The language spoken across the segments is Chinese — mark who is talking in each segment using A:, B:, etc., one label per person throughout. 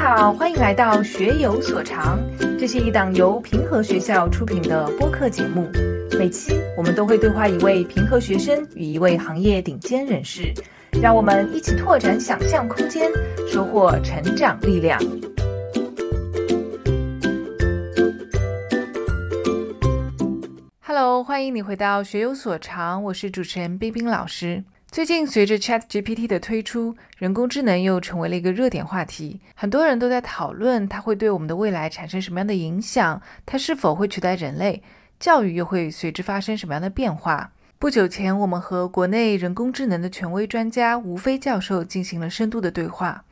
A: 好，欢迎来到学有所长，这是一档由平和学校出品的播客节目。每期我们都会对话一位平和学生与一位行业顶尖人士，让我们一起拓展想象空间，收获成长力量。Hello，欢迎你回到学有所长，我是主持人冰冰老师。最近随着 Chat GPT 的推出，人工智能又成为了一个热点话题，很多人都在讨论它会对我们的未来产生什么样的影响，它是否会取代人类，教育又会随之发生什么样的变化。不久前，我们和国内人工智能的权威专家吴飞教授进行了深度的对话，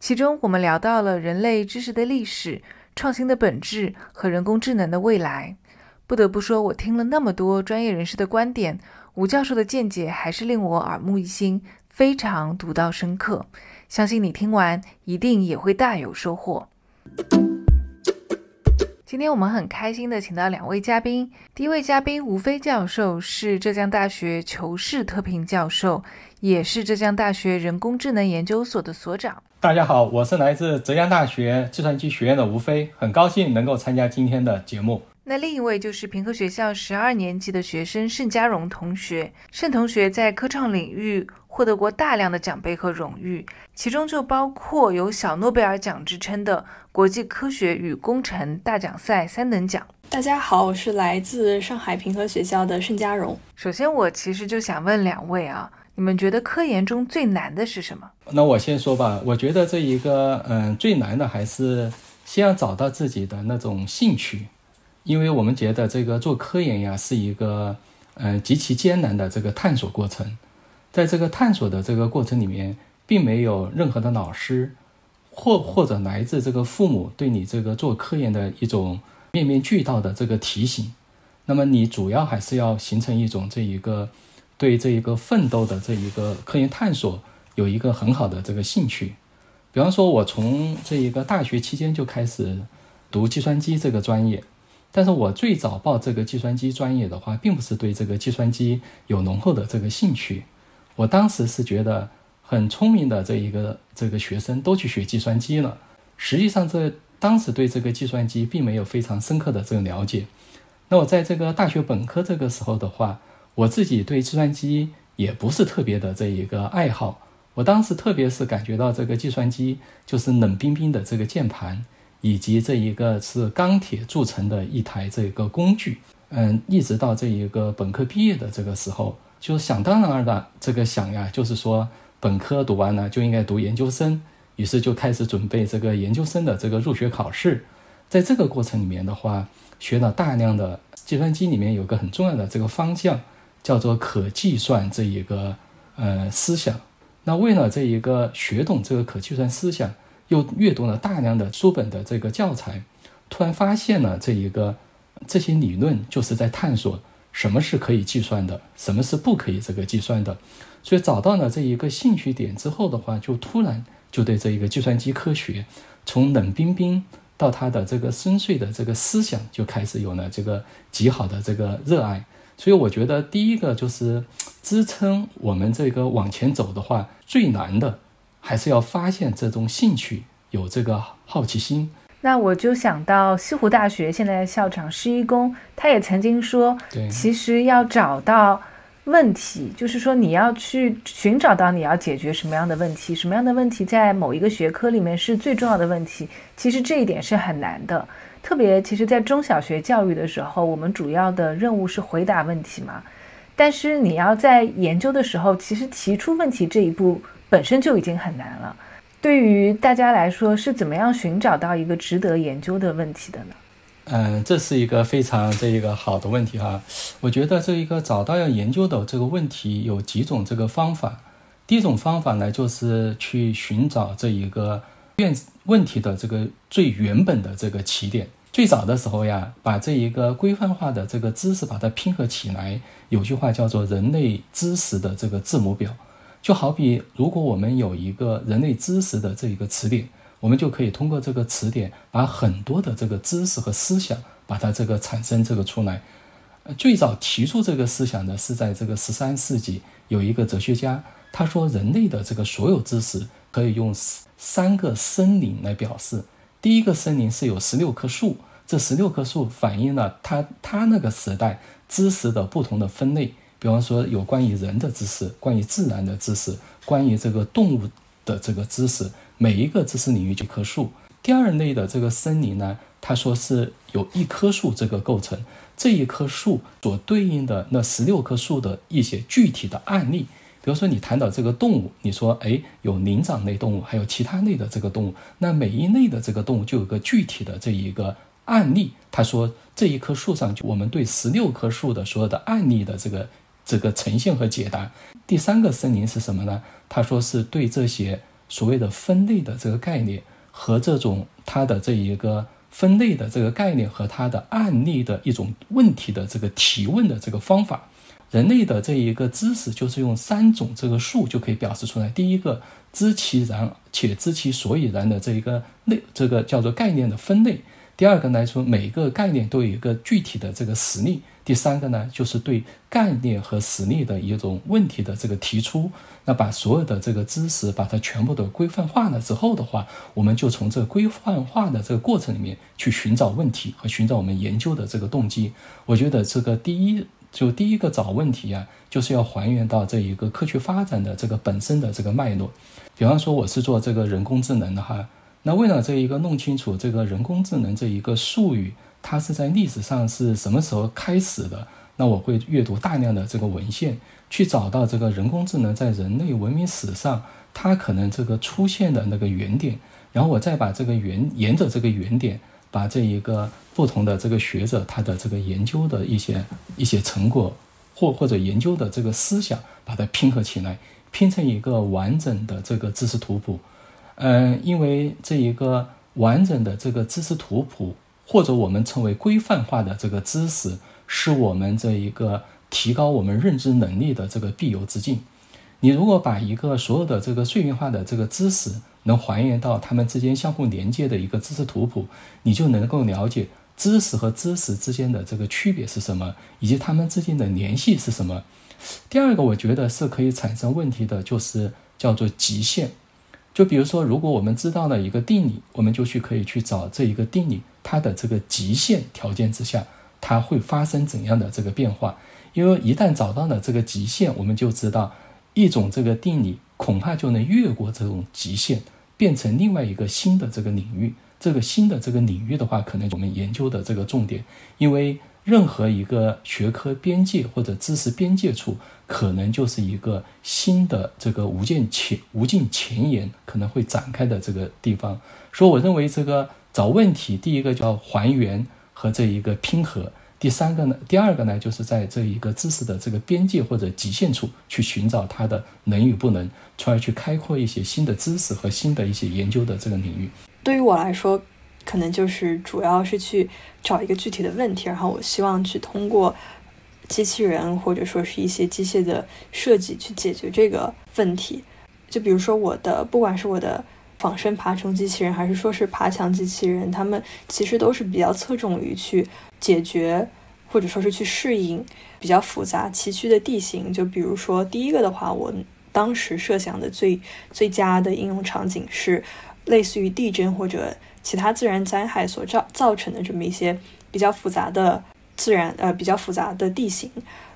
A: 其中我们聊到了人类知识的历史、创新的本质和人工智能的未来。不得不说，我听了那么多专业人士的观点。吴教授的见解还是令我耳目一新，非常独到深刻。相信你听完一定也会大有收获。今天我们很开心的请到两位嘉宾，第一位嘉宾吴飞教授是浙江大学求是特聘教授，也是浙江大学人工智能研究所的所长。
B: 大家好，我是来自浙江大学计算机学院的吴飞，很高兴能够参加今天的节目。
A: 那另一位就是平和学校十二年级的学生盛家荣同学。盛同学在科创领域获得过大量的奖杯和荣誉，其中就包括有小诺贝尔奖之称的国际科学与工程大奖赛三等奖。
C: 大家好，我是来自上海平和学校的盛家荣。
A: 首先，我其实就想问两位啊，你们觉得科研中最难的是什么？
B: 那我先说吧，我觉得这一个，嗯，最难的还是先要找到自己的那种兴趣。因为我们觉得这个做科研呀是一个，呃，极其艰难的这个探索过程，在这个探索的这个过程里面，并没有任何的老师，或或者来自这个父母对你这个做科研的一种面面俱到的这个提醒，那么你主要还是要形成一种这一个对这一个奋斗的这一个科研探索有一个很好的这个兴趣。比方说，我从这一个大学期间就开始读计算机这个专业。但是我最早报这个计算机专业的话，并不是对这个计算机有浓厚的这个兴趣。我当时是觉得很聪明的这一个这个学生都去学计算机了。实际上，这当时对这个计算机并没有非常深刻的这个了解。那我在这个大学本科这个时候的话，我自己对计算机也不是特别的这一个爱好。我当时特别是感觉到这个计算机就是冷冰冰的这个键盘。以及这一个是钢铁铸成的一台这个工具，嗯，一直到这一个本科毕业的这个时候，就是想当然的这个想呀，就是说本科读完了就应该读研究生，于是就开始准备这个研究生的这个入学考试。在这个过程里面的话，学了大量的计算机里面有个很重要的这个方向，叫做可计算这一个呃思想。那为了这一个学懂这个可计算思想。又阅读了大量的书本的这个教材，突然发现了这一个这些理论就是在探索什么是可以计算的，什么是不可以这个计算的。所以找到了这一个兴趣点之后的话，就突然就对这一个计算机科学从冷冰冰到他的这个深邃的这个思想就开始有了这个极好的这个热爱。所以我觉得第一个就是支撑我们这个往前走的话，最难的。还是要发现这种兴趣，有这个好奇心。
A: 那我就想到西湖大学现在的校长施一公，他也曾经说，其实要找到问题，就是说你要去寻找到你要解决什么样的问题，什么样的问题在某一个学科里面是最重要的问题。其实这一点是很难的，特别其实，在中小学教育的时候，我们主要的任务是回答问题嘛。但是你要在研究的时候，其实提出问题这一步。本身就已经很难了，对于大家来说，是怎么样寻找到一个值得研究的问题的呢？
B: 嗯，这是一个非常这一个好的问题哈。我觉得这一个找到要研究的这个问题有几种这个方法。第一种方法呢，就是去寻找这一个问问题的这个最原本的这个起点。最早的时候呀，把这一个规范化的这个知识把它拼合起来，有句话叫做“人类知识的这个字母表”。就好比，如果我们有一个人类知识的这一个词典，我们就可以通过这个词典，把很多的这个知识和思想，把它这个产生这个出来。最早提出这个思想的是在这个十三世纪，有一个哲学家，他说人类的这个所有知识可以用三个森林来表示。第一个森林是有十六棵树，这十六棵树反映了他他那个时代知识的不同的分类。比方说，有关于人的知识，关于自然的知识，关于这个动物的这个知识，每一个知识领域就棵树。第二类的这个森林呢，他说是有一棵树这个构成，这一棵树所对应的那十六棵树的一些具体的案例。比如说，你谈到这个动物，你说，哎，有灵长类动物，还有其他类的这个动物，那每一类的这个动物就有个具体的这一个案例。他说，这一棵树上，就我们对十六棵树的所有的案例的这个这个呈现和解答。第三个森林是什么呢？他说是对这些所谓的分类的这个概念和这种它的这一个分类的这个概念和它的案例的一种问题的这个提问的这个方法。人类的这一个知识，就是用三种这个数就可以表示出来。第一个，知其然且知其所以然的这一个类，这个叫做概念的分类。第二个来说，每个概念都有一个具体的这个实例。第三个呢，就是对概念和实例的一种问题的这个提出。那把所有的这个知识，把它全部都规范化了之后的话，我们就从这规范化的这个过程里面去寻找问题和寻找我们研究的这个动机。我觉得这个第一。就第一个找问题呀，就是要还原到这一个科学发展的这个本身的这个脉络。比方说，我是做这个人工智能的哈，那为了这一个弄清楚这个人工智能这一个术语，它是在历史上是什么时候开始的，那我会阅读大量的这个文献，去找到这个人工智能在人类文明史上它可能这个出现的那个原点，然后我再把这个原沿着这个原点。把这一个不同的这个学者他的这个研究的一些一些成果，或或者研究的这个思想，把它拼合起来，拼成一个完整的这个知识图谱。嗯，因为这一个完整的这个知识图谱，或者我们称为规范化的这个知识，是我们这一个提高我们认知能力的这个必由之境。你如果把一个所有的这个碎片化的这个知识，能还原到它们之间相互连接的一个知识图谱，你就能够了解知识和知识之间的这个区别是什么，以及它们之间的联系是什么。第二个，我觉得是可以产生问题的，就是叫做极限。就比如说，如果我们知道了一个定理，我们就去可以去找这一个定理它的这个极限条件之下，它会发生怎样的这个变化。因为一旦找到了这个极限，我们就知道一种这个定理恐怕就能越过这种极限。变成另外一个新的这个领域，这个新的这个领域的话，可能我们研究的这个重点，因为任何一个学科边界或者知识边界处，可能就是一个新的这个无尽前无尽前沿可能会展开的这个地方。所以，我认为这个找问题，第一个叫还原和这一个拼合。第三个呢，第二个呢，就是在这一个知识的这个边界或者极限处去寻找它的能与不能，从而去开阔一些新的知识和新的一些研究的这个领域。
C: 对于我来说，可能就是主要是去找一个具体的问题，然后我希望去通过机器人或者说是一些机械的设计去解决这个问题。就比如说我的，不管是我的仿生爬虫机器人，还是说是爬墙机器人，他们其实都是比较侧重于去。解决或者说是去适应比较复杂崎岖的地形，就比如说第一个的话，我当时设想的最最佳的应用场景是类似于地震或者其他自然灾害所造造成的这么一些比较复杂的自然呃比较复杂的地形，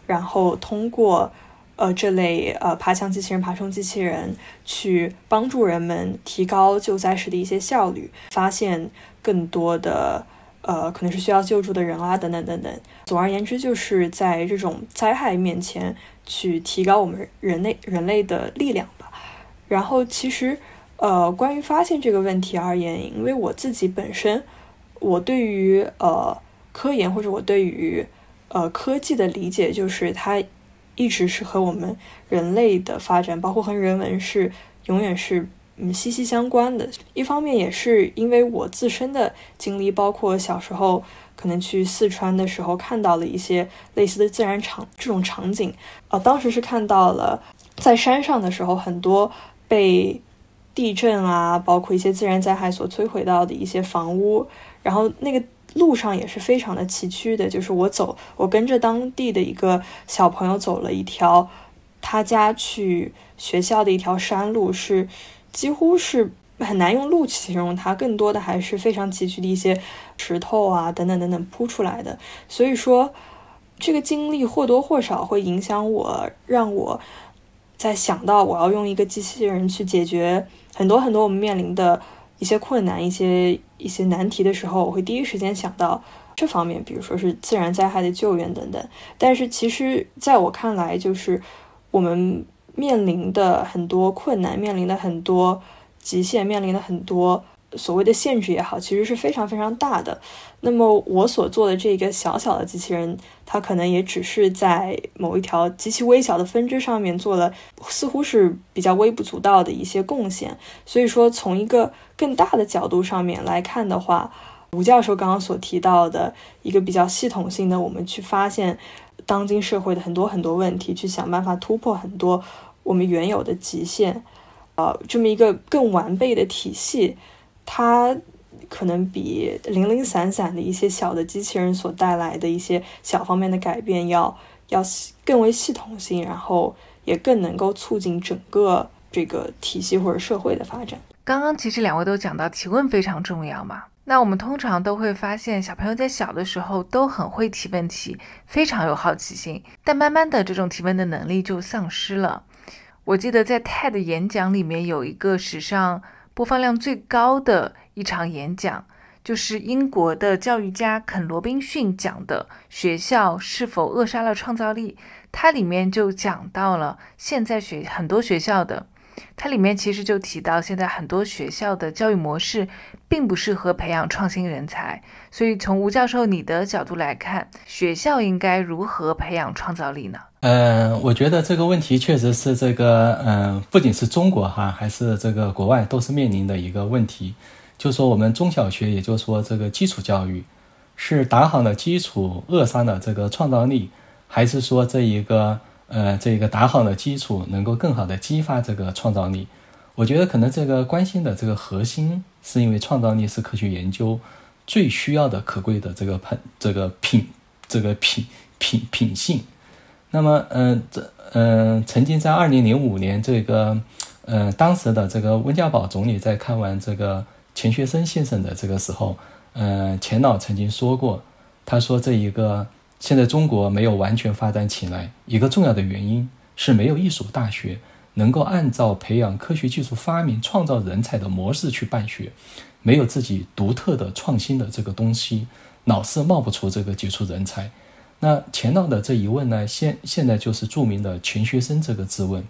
C: 然后通过呃这类呃爬墙机器人、爬虫机器人去帮助人们提高救灾时的一些效率，发现更多的。呃，可能是需要救助的人啊，等等等等。总而言之，就是在这种灾害面前去提高我们人类人类的力量吧。然后，其实，呃，关于发现这个问题而言，因为我自己本身，我对于呃科研或者我对于呃科技的理解，就是它一直是和我们人类的发展，包括和人文是永远是。嗯，息息相关的。一方面也是因为我自身的经历，包括小时候可能去四川的时候看到了一些类似的自然场这种场景。呃，当时是看到了在山上的时候，很多被地震啊，包括一些自然灾害所摧毁到的一些房屋。然后那个路上也是非常的崎岖的，就是我走，我跟着当地的一个小朋友走了一条他家去学校的一条山路是。几乎是很难用路形容它，更多的还是非常崎岖的一些石头啊等等等等铺出来的。所以说，这个经历或多或少会影响我，让我在想到我要用一个机器人去解决很多很多我们面临的一些困难、一些一些难题的时候，我会第一时间想到。这方面，比如说是自然灾害的救援等等，但是其实在我看来，就是我们面临的很多困难，面临的很多极限，面临的很多所谓的限制也好，其实是非常非常大的。那么我所做的这个小小的机器人，它可能也只是在某一条极其微小的分支上面做了，似乎是比较微不足道的一些贡献。所以说，从一个更大的角度上面来看的话，吴教授刚刚所提到的一个比较系统性的，我们去发现当今社会的很多很多问题，去想办法突破很多我们原有的极限，呃，这么一个更完备的体系，它可能比零零散散的一些小的机器人所带来的一些小方面的改变要要更为系统性，然后也更能够促进整个这个体系或者社会的发展。
A: 刚刚其实两位都讲到提问非常重要嘛。那我们通常都会发现，小朋友在小的时候都很会提问题，非常有好奇心，但慢慢的这种提问的能力就丧失了。我记得在 TED 演讲里面有一个史上播放量最高的一场演讲，就是英国的教育家肯罗宾逊讲的《学校是否扼杀了创造力》，它里面就讲到了现在学很多学校的。它里面其实就提到，现在很多学校的教育模式并不适合培养创新人才。所以从吴教授你的角度来看，学校应该如何培养创造力呢？
B: 嗯，我觉得这个问题确实是这个，嗯，不仅是中国哈，还是这个国外都是面临的一个问题。就说我们中小学，也就是说这个基础教育，是打好了基础，扼杀了这个创造力，还是说这一个？呃，这个打好了基础，能够更好的激发这个创造力。我觉得可能这个关心的这个核心，是因为创造力是科学研究最需要的可贵的这个品这个品这个品品品性。那么，嗯，这嗯，曾经在二零零五年，这个嗯，当时的这个温家宝总理在看完这个钱学森先生的这个时候，嗯，钱老曾经说过，他说这一个。现在中国没有完全发展起来，一个重要的原因是没有一所大学能够按照培养科学技术发明、创造人才的模式去办学，没有自己独特的创新的这个东西，老是冒不出这个杰出人才。那钱老的这一问呢，现现在就是著名的钱学森这个质问。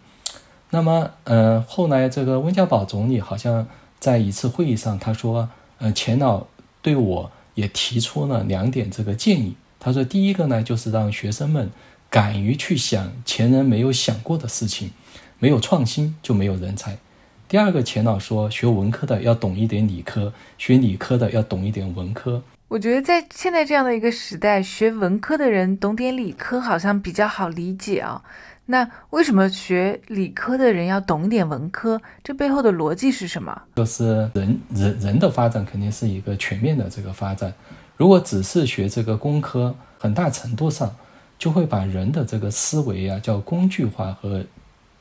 B: 那么，呃，后来这个温家宝总理好像在一次会议上，他说，呃，钱老对我也提出了两点这个建议。他说：“第一个呢，就是让学生们敢于去想前人没有想过的事情，没有创新就没有人才。第二个，钱老说，学文科的要懂一点理科，学理科的要懂一点文科。
A: 我觉得在现在这样的一个时代，学文科的人懂点理科好像比较好理解啊。那为什么学理科的人要懂一点文科？这背后的逻辑是什么？
B: 就是人人人的发展肯定是一个全面的这个发展。”如果只是学这个工科，很大程度上就会把人的这个思维啊，叫工具化和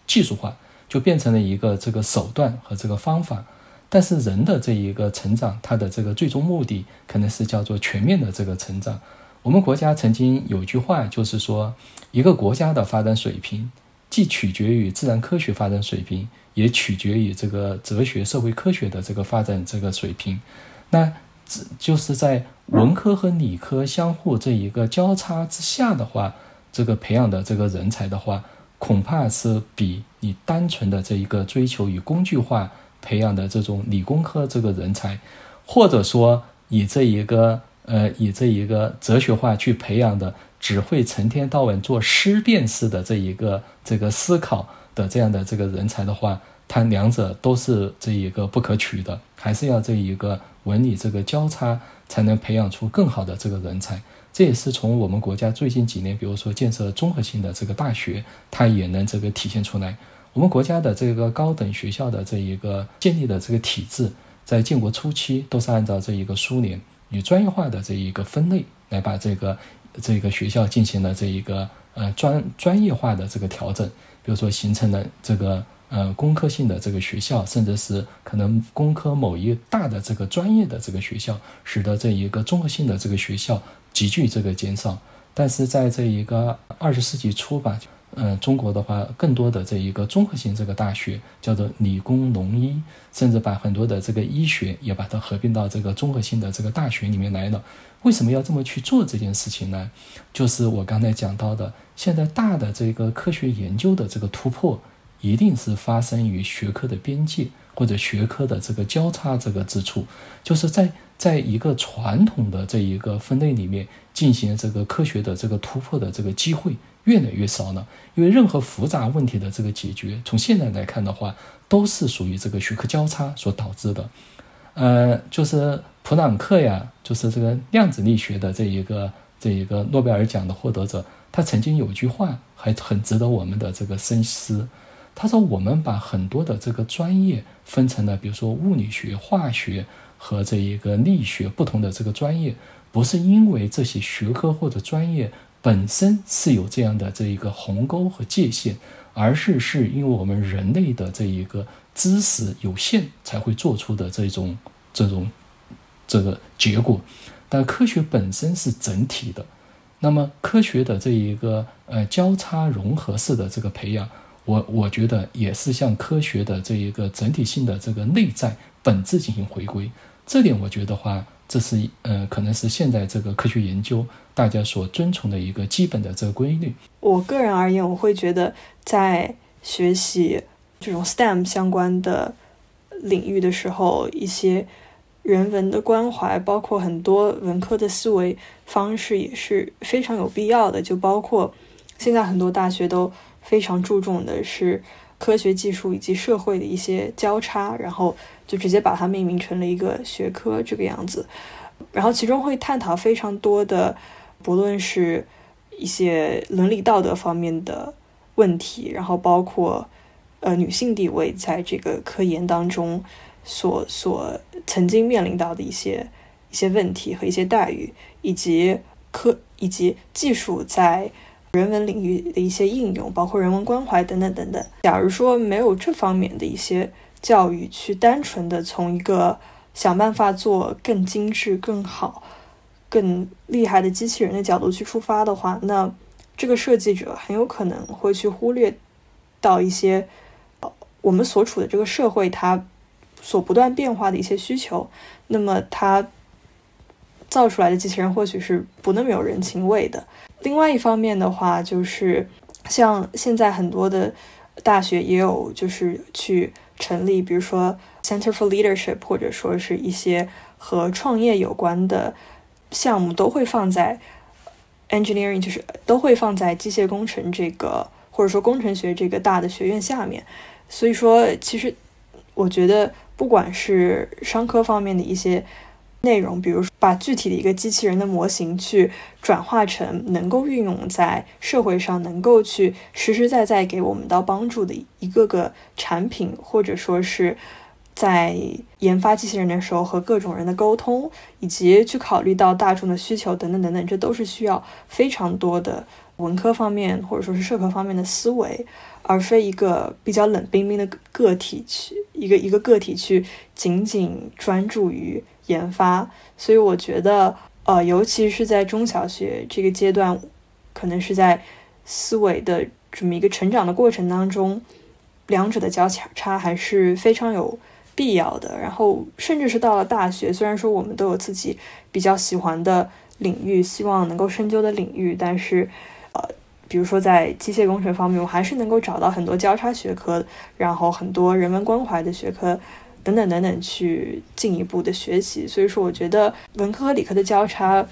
B: 技术化，就变成了一个这个手段和这个方法。但是人的这一个成长，它的这个最终目的可能是叫做全面的这个成长。我们国家曾经有一句话，就是说，一个国家的发展水平，既取决于自然科学发展水平，也取决于这个哲学、社会科学的这个发展这个水平。那这就是在文科和理科相互这一个交叉之下的话，这个培养的这个人才的话，恐怕是比你单纯的这一个追求与工具化培养的这种理工科这个人才，或者说以这一个呃以这一个哲学化去培养的，只会成天到晚做思辨式的这一个这个思考的这样的这个人才的话，它两者都是这一个不可取的，还是要这一个。文理这个交叉，才能培养出更好的这个人才。这也是从我们国家最近几年，比如说建设综合性的这个大学，它也能这个体现出来。我们国家的这个高等学校的这一个建立的这个体制，在建国初期都是按照这一个苏联与专业化的这一个分类来把这个这个学校进行了这一个呃专专业化的这个调整，比如说形成了这个呃工科性的这个学校，甚至是可能工科某一大的这个专业的这个学校，使得这一个综合性的这个学校急剧这个减少。但是在这一个二十世纪初吧。嗯，中国的话，更多的这一个综合性这个大学叫做理工农医，甚至把很多的这个医学也把它合并到这个综合性的这个大学里面来了。为什么要这么去做这件事情呢？就是我刚才讲到的，现在大的这个科学研究的这个突破，一定是发生于学科的边界或者学科的这个交叉这个之处，就是在在一个传统的这一个分类里面进行这个科学的这个突破的这个机会。越来越少了，因为任何复杂问题的这个解决，从现在来看的话，都是属于这个学科交叉所导致的。呃，就是普朗克呀，就是这个量子力学的这一个这一个诺贝尔奖的获得者，他曾经有句话还很值得我们的这个深思。他说：“我们把很多的这个专业分成了，比如说物理学、化学和这一个力学不同的这个专业，不是因为这些学科或者专业。”本身是有这样的这一个鸿沟和界限，而是是因为我们人类的这一个知识有限才会做出的这种这种这个结果。但科学本身是整体的，那么科学的这一个呃交叉融合式的这个培养，我我觉得也是向科学的这一个整体性的这个内在本质进行回归。这点我觉得话。这是呃，可能是现在这个科学研究大家所遵从的一个基本的这个规律。
C: 我个人而言，我会觉得在学习这种 STEM 相关的领域的时候，一些人文的关怀，包括很多文科的思维方式也是非常有必要的。就包括现在很多大学都非常注重的是科学技术以及社会的一些交叉，然后。就直接把它命名成了一个学科这个样子，然后其中会探讨非常多的，不论是一些伦理道德方面的问题，然后包括呃女性地位在这个科研当中所所曾经面临到的一些一些问题和一些待遇，以及科以及技术在人文领域的一些应用，包括人文关怀等等等等。假如说没有这方面的一些。教育去单纯的从一个想办法做更精致、更好、更厉害的机器人的角度去出发的话，那这个设计者很有可能会去忽略到一些我们所处的这个社会它所不断变化的一些需求。那么他造出来的机器人或许是不那么有人情味的。另外一方面的话，就是像现在很多的大学也有就是去。成立，比如说 Center for Leadership，或者说是一些和创业有关的项目，都会放在 engineering，就是都会放在机械工程这个或者说工程学这个大的学院下面。所以说，其实我觉得，不管是商科方面的一些。内容，比如说把具体的一个机器人的模型去转化成能够运用在社会上，能够去实实在在给我们到帮助的一个个产品，或者说是在研发机器人的时候和各种人的沟通，以及去考虑到大众的需求等等等等，这都是需要非常多的文科方面或者说是社科方面的思维，而非一个比较冷冰冰的个体去一个一个个体去仅仅专注于。研发，所以我觉得，呃，尤其是在中小学这个阶段，可能是在思维的这么一个成长的过程当中，两者的交叉还是非常有必要的。然后，甚至是到了大学，虽然说我们都有自己比较喜欢的领域，希望能够深究的领域，但是，呃，比如说在机械工程方面，我还是能够找到很多交叉学科，然后很多人文关怀的学科。等等等等，去进一步的学习。所以说，我觉得文科和理科的交叉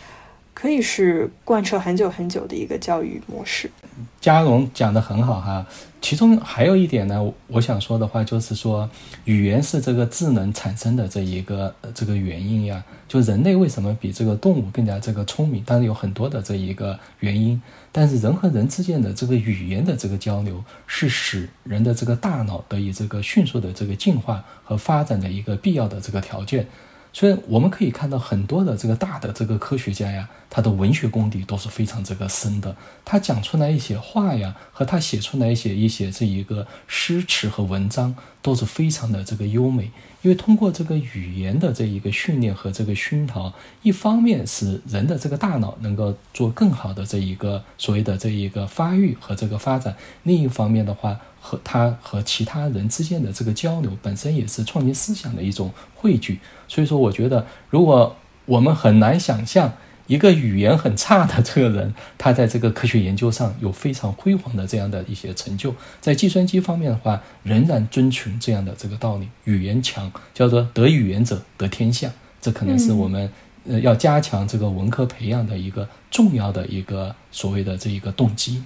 C: 可以是贯彻很久很久的一个教育模式。
B: 嘉荣讲的很好哈，其中还有一点呢，我想说的话就是说，语言是这个智能产生的这一个这个原因呀。就人类为什么比这个动物更加这个聪明？当然有很多的这一个原因。但是人和人之间的这个语言的这个交流，是使人的这个大脑得以这个迅速的这个进化和发展的一个必要的这个条件。所以我们可以看到很多的这个大的这个科学家呀，他的文学功底都是非常这个深的。他讲出来一些话呀，和他写出来一些一些这一个诗词和文章，都是非常的这个优美。因为通过这个语言的这一个训练和这个熏陶，一方面是人的这个大脑能够做更好的这一个所谓的这一个发育和这个发展，另一方面的话，和他和其他人之间的这个交流，本身也是创新思想的一种汇聚。所以说，我觉得如果我们很难想象。一个语言很差的这个人，他在这个科学研究上有非常辉煌的这样的一些成就。在计算机方面的话，仍然遵循这样的这个道理：语言强，叫做得语言者得天下。这可能是我们呃要加强这个文科培养的一个重要的一个所谓的这一个动机。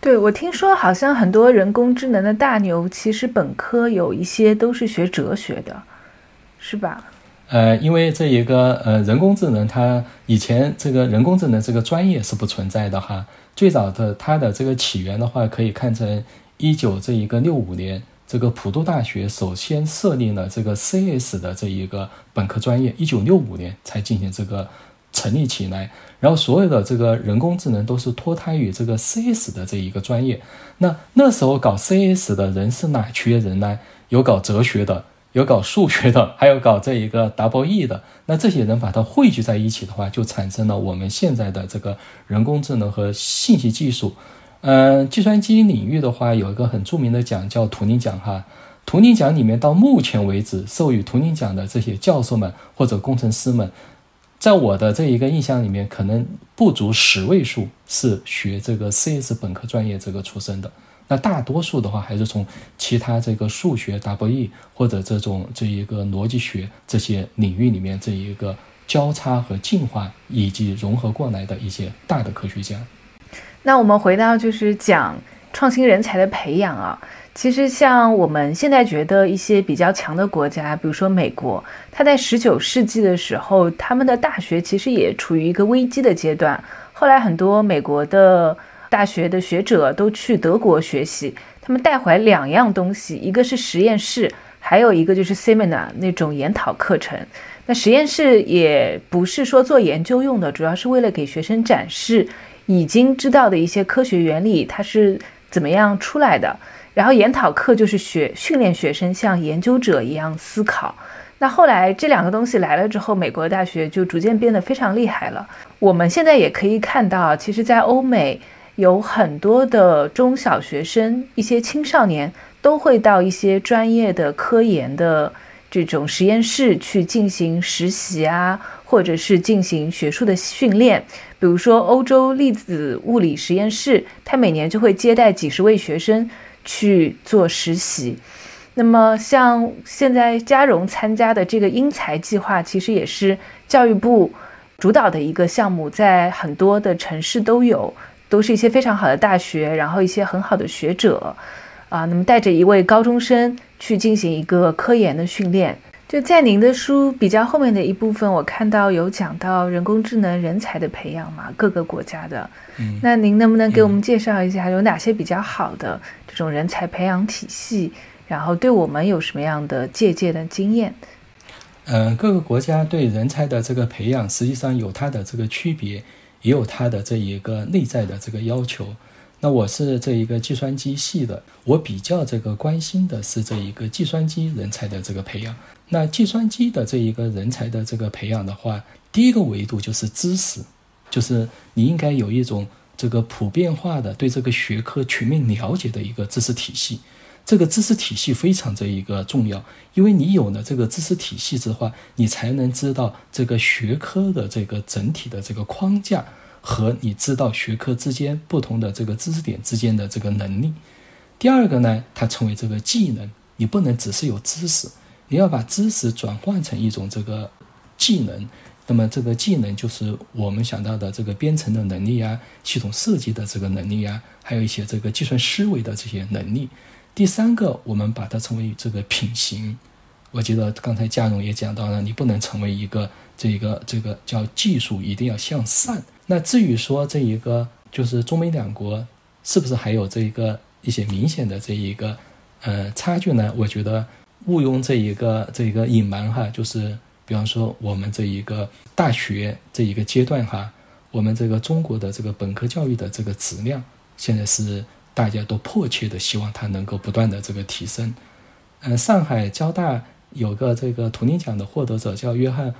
A: 对，我听说好像很多人工智能的大牛，其实本科有一些都是学哲学的，是吧？
B: 呃，因为这一个呃人工智能，它以前这个人工智能这个专业是不存在的哈。最早的它的这个起源的话，可以看成一九这一个六五年，这个普渡大学首先设立了这个 CS 的这一个本科专业，一九六五年才进行这个成立起来。然后所有的这个人工智能都是脱胎于这个 CS 的这一个专业。那那时候搞 CS 的人是哪群人呢？有搞哲学的。有搞数学的，还有搞这一个 double E 的，那这些人把它汇聚在一起的话，就产生了我们现在的这个人工智能和信息技术。嗯，计算机领域的话，有一个很著名的奖叫图灵奖哈。图灵奖里面到目前为止授予图灵奖的这些教授们或者工程师们，在我的这一个印象里面，可能不足十位数是学这个 CS 本科专业这个出身的。那大多数的话，还是从其他这个数学、W E 或者这种这一个逻辑学这些领域里面这一个交叉和进化以及融合过来的一些大的科学家。
A: 那我们回到就是讲创新人才的培养啊，其实像我们现在觉得一些比较强的国家，比如说美国，它在十九世纪的时候，他们的大学其实也处于一个危机的阶段。后来很多美国的。大学的学者都去德国学习，他们带回两样东西，一个是实验室，还有一个就是 seminar 那种研讨课程。那实验室也不是说做研究用的，主要是为了给学生展示已经知道的一些科学原理，它是怎么样出来的。然后研讨课就是学训练学生像研究者一样思考。那后来这两个东西来了之后，美国大学就逐渐变得非常厉害了。我们现在也可以看到，其实，在欧美。有很多的中小学生，一些青少年都会到一些专业的科研的这种实验室去进行实习啊，或者是进行学术的训练。比如说，欧洲粒子物理实验室，它每年就会接待几十位学生去做实习。那么，像现在嘉荣参加的这个英才计划，其实也是教育部主导的一个项目，在很多的城市都有。都是一些非常好的大学，然后一些很好的学者，啊，那么带着一位高中生去进行一个科研的训练。就在您的书比较后面的一部分，我看到有讲到人工智能人才的培养嘛，各个国家的。
B: 嗯，
A: 那您能不能给我们介绍一下有哪些比较好的这种人才培养体系？然后对我们有什么样的借鉴的经验？
B: 嗯，各个国家对人才的这个培养，实际上有它的这个区别。也有它的这一个内在的这个要求。那我是这一个计算机系的，我比较这个关心的是这一个计算机人才的这个培养。那计算机的这一个人才的这个培养的话，第一个维度就是知识，就是你应该有一种这个普遍化的对这个学科全面了解的一个知识体系。这个知识体系非常这一个重要，因为你有了这个知识体系之后，你才能知道这个学科的这个整体的这个框架和你知道学科之间不同的这个知识点之间的这个能力。第二个呢，它成为这个技能，你不能只是有知识，你要把知识转换成一种这个技能。那么这个技能就是我们想到的这个编程的能力啊，系统设计的这个能力啊，还有一些这个计算思维的这些能力。第三个，我们把它称为这个品行。我记得刚才嘉荣也讲到了，你不能成为一个这个这个叫技术一定要向善。那至于说这一个就是中美两国是不是还有这一个一些明显的这一个呃差距呢？我觉得毋庸这一个这一个隐瞒哈，就是比方说我们这一个大学这一个阶段哈，我们这个中国的这个本科教育的这个质量，现在是大家都迫切的希望它能够不断的这个提升。嗯，上海交大有个这个图灵奖的获得者叫约翰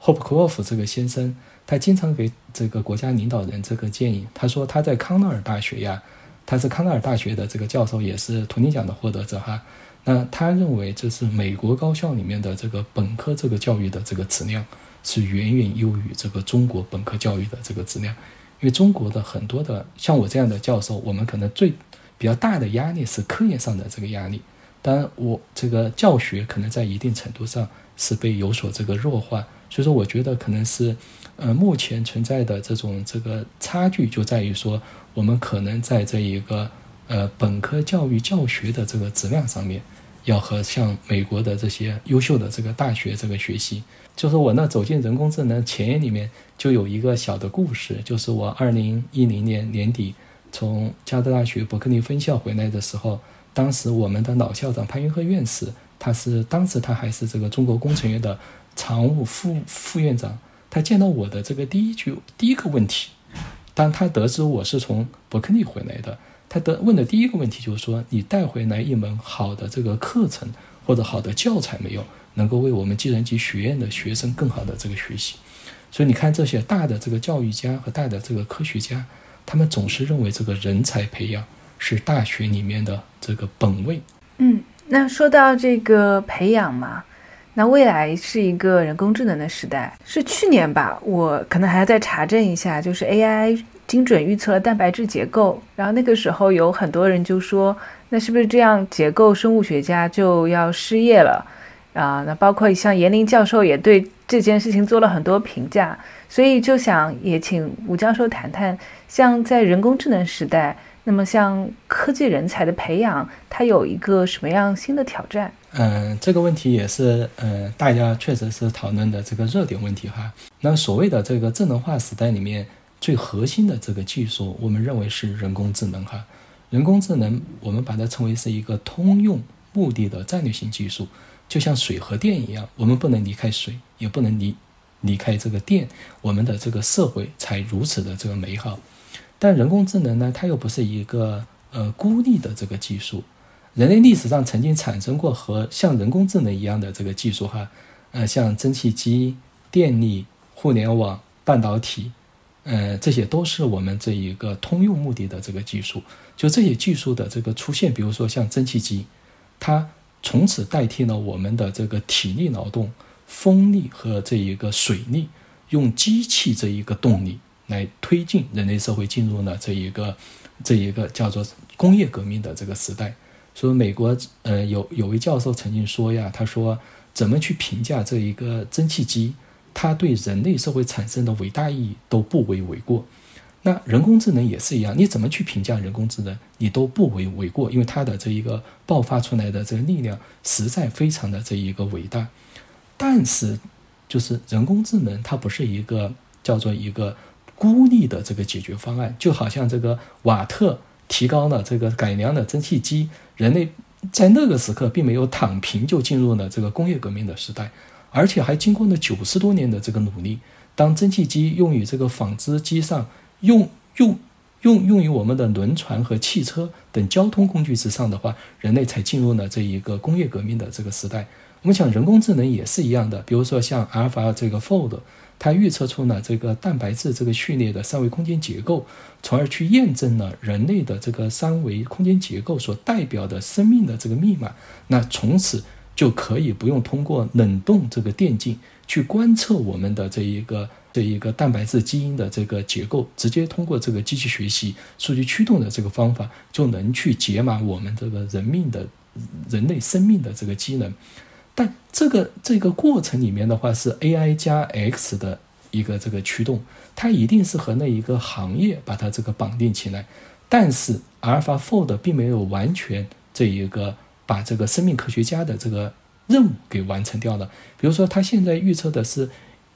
B: 霍普科沃夫这个先生，他经常给这个国家领导人这个建议。他说他在康奈尔大学呀，他是康奈尔大学的这个教授，也是图灵奖的获得者哈。那他认为这是美国高校里面的这个本科这个教育的这个质量是远远优于这个中国本科教育的这个质量，因为中国的很多的像我这样的教授，我们可能最比较大的压力是科研上的这个压力。当然，我这个教学可能在一定程度上是被有所这个弱化，所以说我觉得可能是，呃，目前存在的这种这个差距就在于说，我们可能在这一个呃本科教育教学的这个质量上面，要和像美国的这些优秀的这个大学这个学习。就是我那走进人工智能前沿里面就有一个小的故事，就是我二零一零年年底从加州大学伯克利分校回来的时候。当时我们的老校长潘云鹤院士，他是当时他还是这个中国工程院的常务副副院长。他见到我的这个第一句第一个问题，当他得知我是从伯克利回来的，他的问的第一个问题就是说：“你带回来一门好的这个课程或者好的教材没有，能够为我们计算机学院的学生更好的这个学习？”所以你看，这些大的这个教育家和大的这个科学家，他们总是认为这个人才培养。是大学里面的这个本位。
A: 嗯，那说到这个培养嘛，那未来是一个人工智能的时代。是去年吧，我可能还要再查证一下，就是 AI 精准预测了蛋白质结构，然后那个时候有很多人就说，那是不是这样结构生物学家就要失业了啊？那包括像严林教授也对这件事情做了很多评价，所以就想也请吴教授谈谈，像在人工智能时代。那么，像科技人才的培养，它有一个什么样新的挑战？
B: 嗯，这个问题也是，嗯，大家确实是讨论的这个热点问题哈。那所谓的这个智能化时代里面最核心的这个技术，我们认为是人工智能哈。人工智能，我们把它称为是一个通用目的的战略性技术，就像水和电一样，我们不能离开水，也不能离离开这个电，我们的这个社会才如此的这个美好。但人工智能呢，它又不是一个呃孤立的这个技术。人类历史上曾经产生过和像人工智能一样的这个技术哈，呃，像蒸汽机、电力、互联网、半导体，呃，这些都是我们这一个通用目的的这个技术。就这些技术的这个出现，比如说像蒸汽机，它从此代替了我们的这个体力劳动、风力和这一个水力，用机器这一个动力。来推进人类社会进入了这一个这一个叫做工业革命的这个时代。所以美国呃有有位教授曾经说呀，他说怎么去评价这一个蒸汽机，它对人类社会产生的伟大意义都不为为过。那人工智能也是一样，你怎么去评价人工智能，你都不为为过，因为它的这一个爆发出来的这个力量实在非常的这一个伟大。但是就是人工智能它不是一个叫做一个。孤立的这个解决方案，就好像这个瓦特提高了这个改良的蒸汽机，人类在那个时刻并没有躺平就进入了这个工业革命的时代，而且还经过了九十多年的这个努力。当蒸汽机用于这个纺织机上，用用用用于我们的轮船和汽车等交通工具之上的话，人类才进入了这一个工业革命的这个时代。我们讲人工智能也是一样的，比如说像阿尔法这个 Fold。它预测出了这个蛋白质这个序列的三维空间结构，从而去验证了人类的这个三维空间结构所代表的生命的这个密码。那从此就可以不用通过冷冻这个电镜去观测我们的这一个这一个蛋白质基因的这个结构，直接通过这个机器学习数据驱动的这个方法，就能去解码我们这个人命的人类生命的这个机能。但这个这个过程里面的话是 AI 加 X 的一个这个驱动，它一定是和那一个行业把它这个绑定起来。但是 AlphaFold 并没有完全这一个把这个生命科学家的这个任务给完成掉了。比如说，他现在预测的是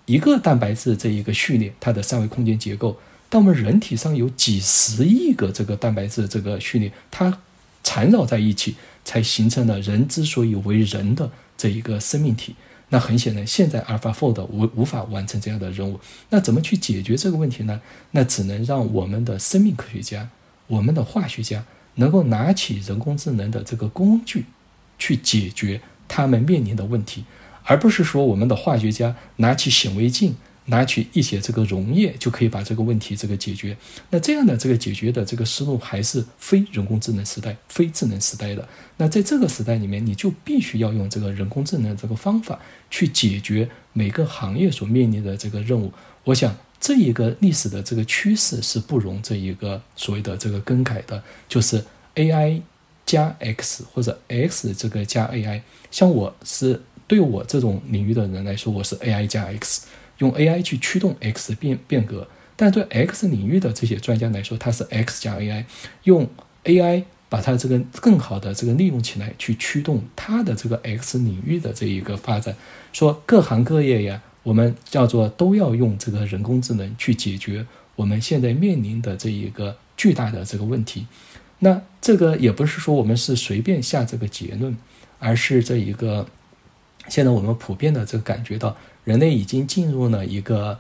B: 一个蛋白质这一个序列它的三维空间结构，但我们人体上有几十亿个这个蛋白质这个序列，它缠绕在一起，才形成了人之所以为人的。这一个生命体。那很显然，现在 AlphaFold 无无法完成这样的任务。那怎么去解决这个问题呢？那只能让我们的生命科学家、我们的化学家能够拿起人工智能的这个工具，去解决他们面临的问题，而不是说我们的化学家拿起显微镜。拿取一些这个溶液就可以把这个问题这个解决，那这样的这个解决的这个思路还是非人工智能时代、非智能时代的。那在这个时代里面，你就必须要用这个人工智能这个方法去解决每个行业所面临的这个任务。我想这一个历史的这个趋势是不容这一个所谓的这个更改的，就是 AI 加 X 或者 X 这个加 AI。像我是对我这种领域的人来说，我是 AI 加 X。用 AI 去驱动 X 变变革，但对 X 领域的这些专家来说，它是 X 加 AI，用 AI 把它这个更好的这个利用起来，去驱动它的这个 X 领域的这一个发展。说各行各业呀，我们叫做都要用这个人工智能去解决我们现在面临的这一个巨大的这个问题。那这个也不是说我们是随便下这个结论，而是这一个现在我们普遍的这个感觉到。人类已经进入了一个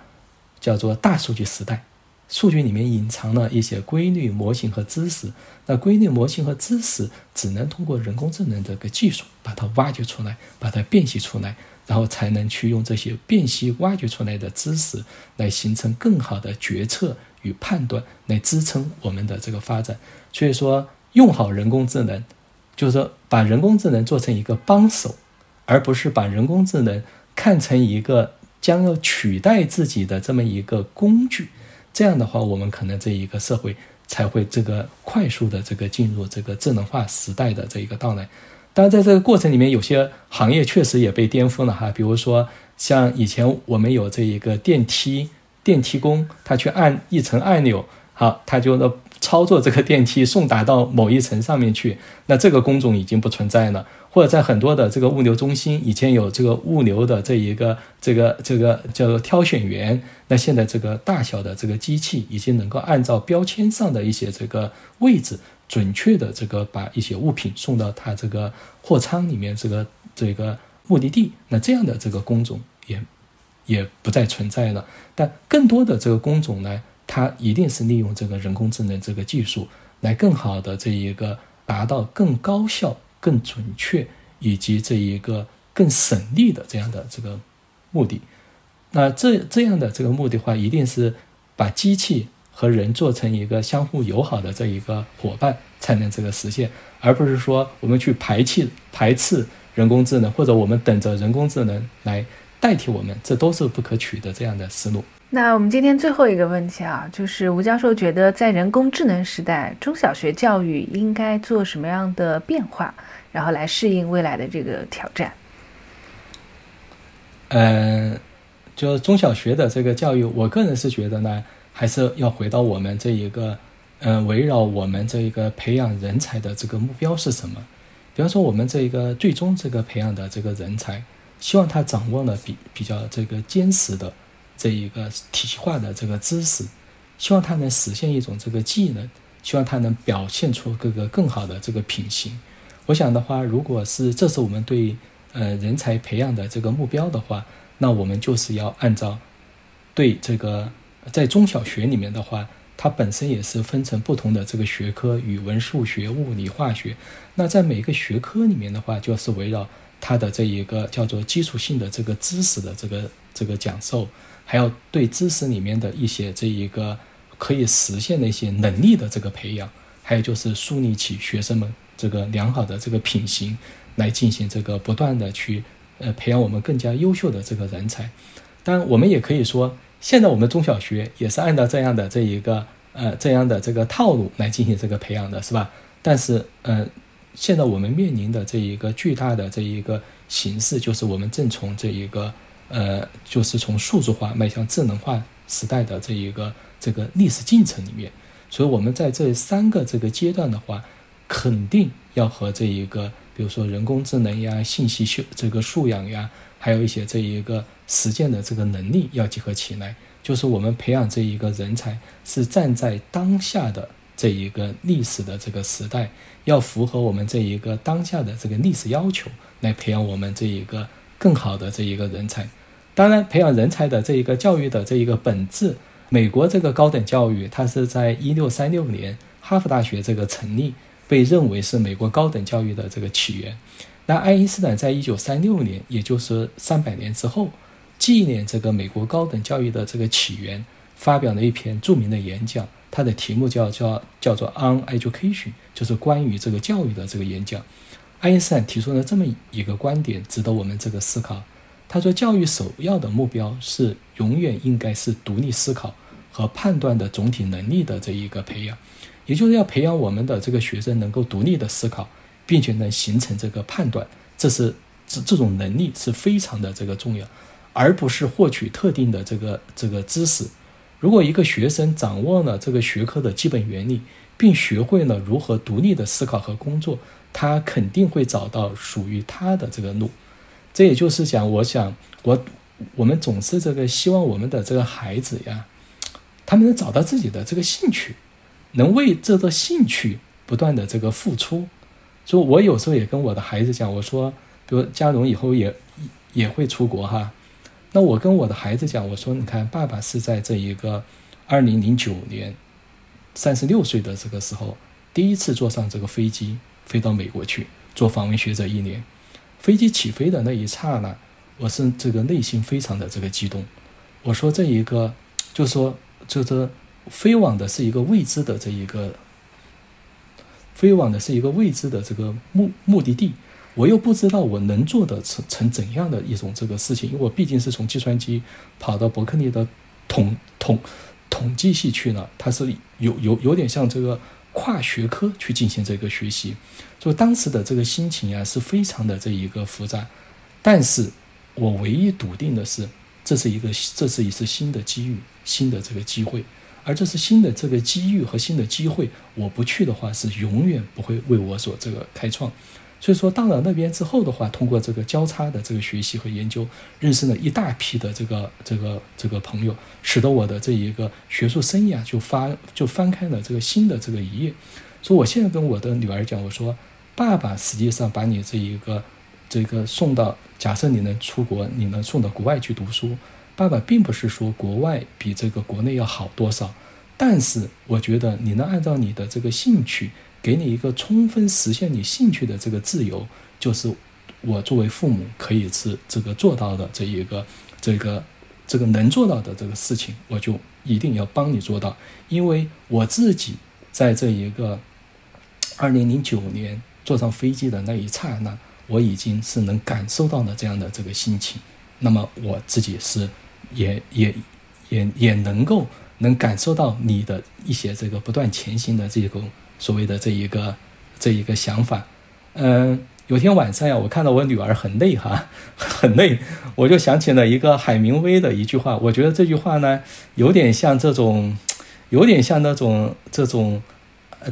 B: 叫做大数据时代，数据里面隐藏了一些规律模型和知识。那规律模型和知识只能通过人工智能这个技术把它挖掘出来，把它辨析出来，然后才能去用这些辨析挖掘出来的知识来形成更好的决策与判断，来支撑我们的这个发展。所以说，用好人工智能，就是说把人工智能做成一个帮手，而不是把人工智能。看成一个将要取代自己的这么一个工具，这样的话，我们可能这一个社会才会这个快速的这个进入这个智能化时代的这一个到来。当然，在这个过程里面，有些行业确实也被颠覆了哈，比如说像以前我们有这一个电梯电梯工，他去按一层按钮，好，他就能操作这个电梯送达到某一层上面去，那这个工种已经不存在了。或者在很多的这个物流中心，以前有这个物流的这一个这个这个叫做挑选员，那现在这个大小的这个机器已经能够按照标签上的一些这个位置，准确的这个把一些物品送到它这个货仓里面这个这个目的地。那这样的这个工种也也不再存在了。但更多的这个工种呢，它一定是利用这个人工智能这个技术来更好的这一个达到更高效。更准确以及这一个更省力的这样的这个目的，那这这样的这个目的话，一定是把机器和人做成一个相互友好的这一个伙伴，才能这个实现，而不是说我们去排斥排斥人工智能，或者我们等着人工智能来代替我们，这都是不可取的这样的思路。
A: 那我们今天最后一个问题啊，就是吴教授觉得在人工智能时代，中小学教育应该做什么样的变化，然后来适应未来的这个挑战？
B: 嗯，就中小学的这个教育，我个人是觉得呢，还是要回到我们这一个，嗯，围绕我们这一个培养人才的这个目标是什么？比方说，我们这一个最终这个培养的这个人才，希望他掌握了比比较这个坚实的。这一个体系化的这个知识，希望他能实现一种这个技能，希望他能表现出各个更好的这个品行。我想的话，如果是这是我们对呃人才培养的这个目标的话，那我们就是要按照对这个在中小学里面的话，它本身也是分成不同的这个学科，语文、数学、物理、化学。那在每个学科里面的话，就是围绕它的这一个叫做基础性的这个知识的这个这个讲授。还要对知识里面的一些这一个可以实现的一些能力的这个培养，还有就是树立起学生们这个良好的这个品行，来进行这个不断的去呃培养我们更加优秀的这个人才。当然，我们也可以说，现在我们中小学也是按照这样的这一个呃这样的这个套路来进行这个培养的，是吧？但是呃，现在我们面临的这一个巨大的这一个形势，就是我们正从这一个。呃，就是从数字化迈向智能化时代的这一个这个历史进程里面，所以我们在这三个这个阶段的话，肯定要和这一个，比如说人工智能呀、信息修这个素养呀，还有一些这一个实践的这个能力要结合起来。就是我们培养这一个人才，是站在当下的这一个历史的这个时代，要符合我们这一个当下的这个历史要求，来培养我们这一个更好的这一个人才。当然，培养人才的这一个教育的这一个本质，美国这个高等教育，它是在一六三六年哈佛大学这个成立，被认为是美国高等教育的这个起源。那爱因斯坦在一九三六年，也就是三百年之后，纪念这个美国高等教育的这个起源。发表了一篇著名的演讲，它的题目叫叫叫做 On Education，就是关于这个教育的这个演讲。爱因斯坦提出了这么一个观点，值得我们这个思考。他说，教育首要的目标是永远应该是独立思考和判断的总体能力的这一个培养，也就是要培养我们的这个学生能够独立的思考，并且能形成这个判断，这是这这种能力是非常的这个重要，而不是获取特定的这个这个知识。如果一个学生掌握了这个学科的基本原理，并学会了如何独立的思考和工作，他肯定会找到属于他的这个路。这也就是讲，我想，我我们总是这个希望我们的这个孩子呀，他们能找到自己的这个兴趣，能为这个兴趣不断的这个付出。就，我有时候也跟我的孩子讲，我说，比如嘉荣以后也也会出国哈。那我跟我的孩子讲，我说：“你看，爸爸是在这一个二零零九年三十六岁的这个时候，第一次坐上这个飞机飞到美国去做访问学者一年。飞机起飞的那一刹那，我是这个内心非常的这个激动。我说这一个，就说就这飞往的是一个未知的这一个，飞往的是一个未知的这个目目的地。”我又不知道我能做的成成怎样的一种这个事情，因为我毕竟是从计算机跑到伯克利的统统统计系去了，它是有有有点像这个跨学科去进行这个学习，所以当时的这个心情啊是非常的这一个复杂。但是我唯一笃定的是，这是一个这是一次新的机遇，新的这个机会，而这是新的这个机遇和新的机会，我不去的话是永远不会为我所这个开创。所以说到了那边之后的话，通过这个交叉的这个学习和研究，认识了一大批的这个这个这个朋友，使得我的这一个学术生涯就发就翻开了这个新的这个一页。所以我现在跟我的女儿讲，我说爸爸实际上把你这一个这个送到，假设你能出国，你能送到国外去读书，爸爸并不是说国外比这个国内要好多少，但是我觉得你能按照你的这个兴趣。给你一个充分实现你兴趣的这个自由，就是我作为父母可以是这个做到的这一个这个这个能做到的这个事情，我就一定要帮你做到。因为我自己在这一个二零零九年坐上飞机的那一刹那，我已经是能感受到了这样的这个心情。那么我自己是也也也也能够能感受到你的一些这个不断前行的这种。所谓的这一个这一个想法，嗯，有天晚上呀，我看到我女儿很累哈，很累，我就想起了一个海明威的一句话，我觉得这句话呢，有点像这种，有点像那种这种，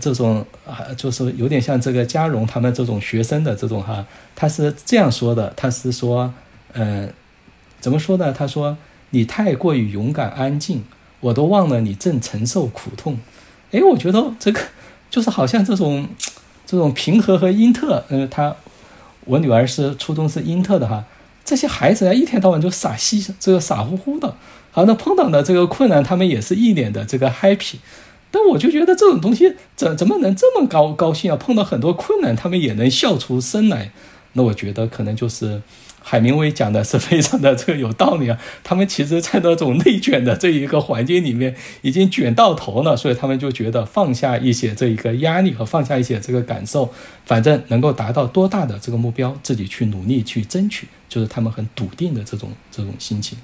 B: 这种啊，就是有点像这个嘉荣他们这种学生的这种哈，他是这样说的，他是说，嗯，怎么说呢？他说你太过于勇敢安静，我都忘了你正承受苦痛。哎，我觉得这个。就是好像这种，这种平和和英特，嗯，他，我女儿是初中是英特的哈，这些孩子啊，一天到晚就傻兮，这个傻乎乎的，好，那碰到的这个困难，他们也是一脸的这个 happy，但我就觉得这种东西怎怎么能这么高高兴啊？碰到很多困难，他们也能笑出声来，那我觉得可能就是。海明威讲的是非常的这个有道理啊，他们其实，在那种内卷的这一个环境里面，已经卷到头了，所以他们就觉得放下一些这一个压力和放下一些这个感受，反正能够达到多大的这个目标，自己去努力去争取，就是他们很笃定的这种这种心情。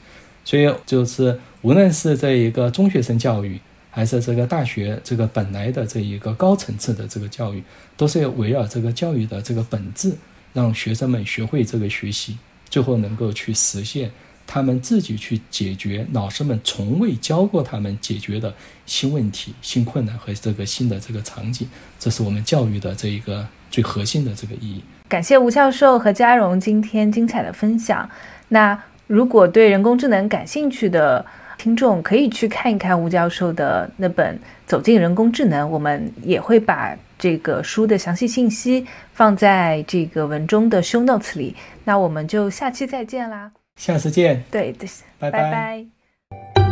B: 所以就是无论是这一个中学生教育，还是这个大学这个本来的这一个高层次的这个教育，都是要围绕这个教育的这个本质，让学生们学会这个学习。最后能够去实现他们自己去解决老师们从未教过他们解决的新问题、新困难和这个新的这个场景，这是我们教育的这一个最核心的这个意义。
A: 感谢吴教授和嘉荣今天精彩的分享。那如果对人工智能感兴趣的听众可以去看一看吴教授的那本《走进人工智能》，我们也会把这个书的详细信息放在这个文中的 show notes 里。那我们就下期再见啦！
B: 下次见。
A: 对，
B: 拜
A: 拜拜。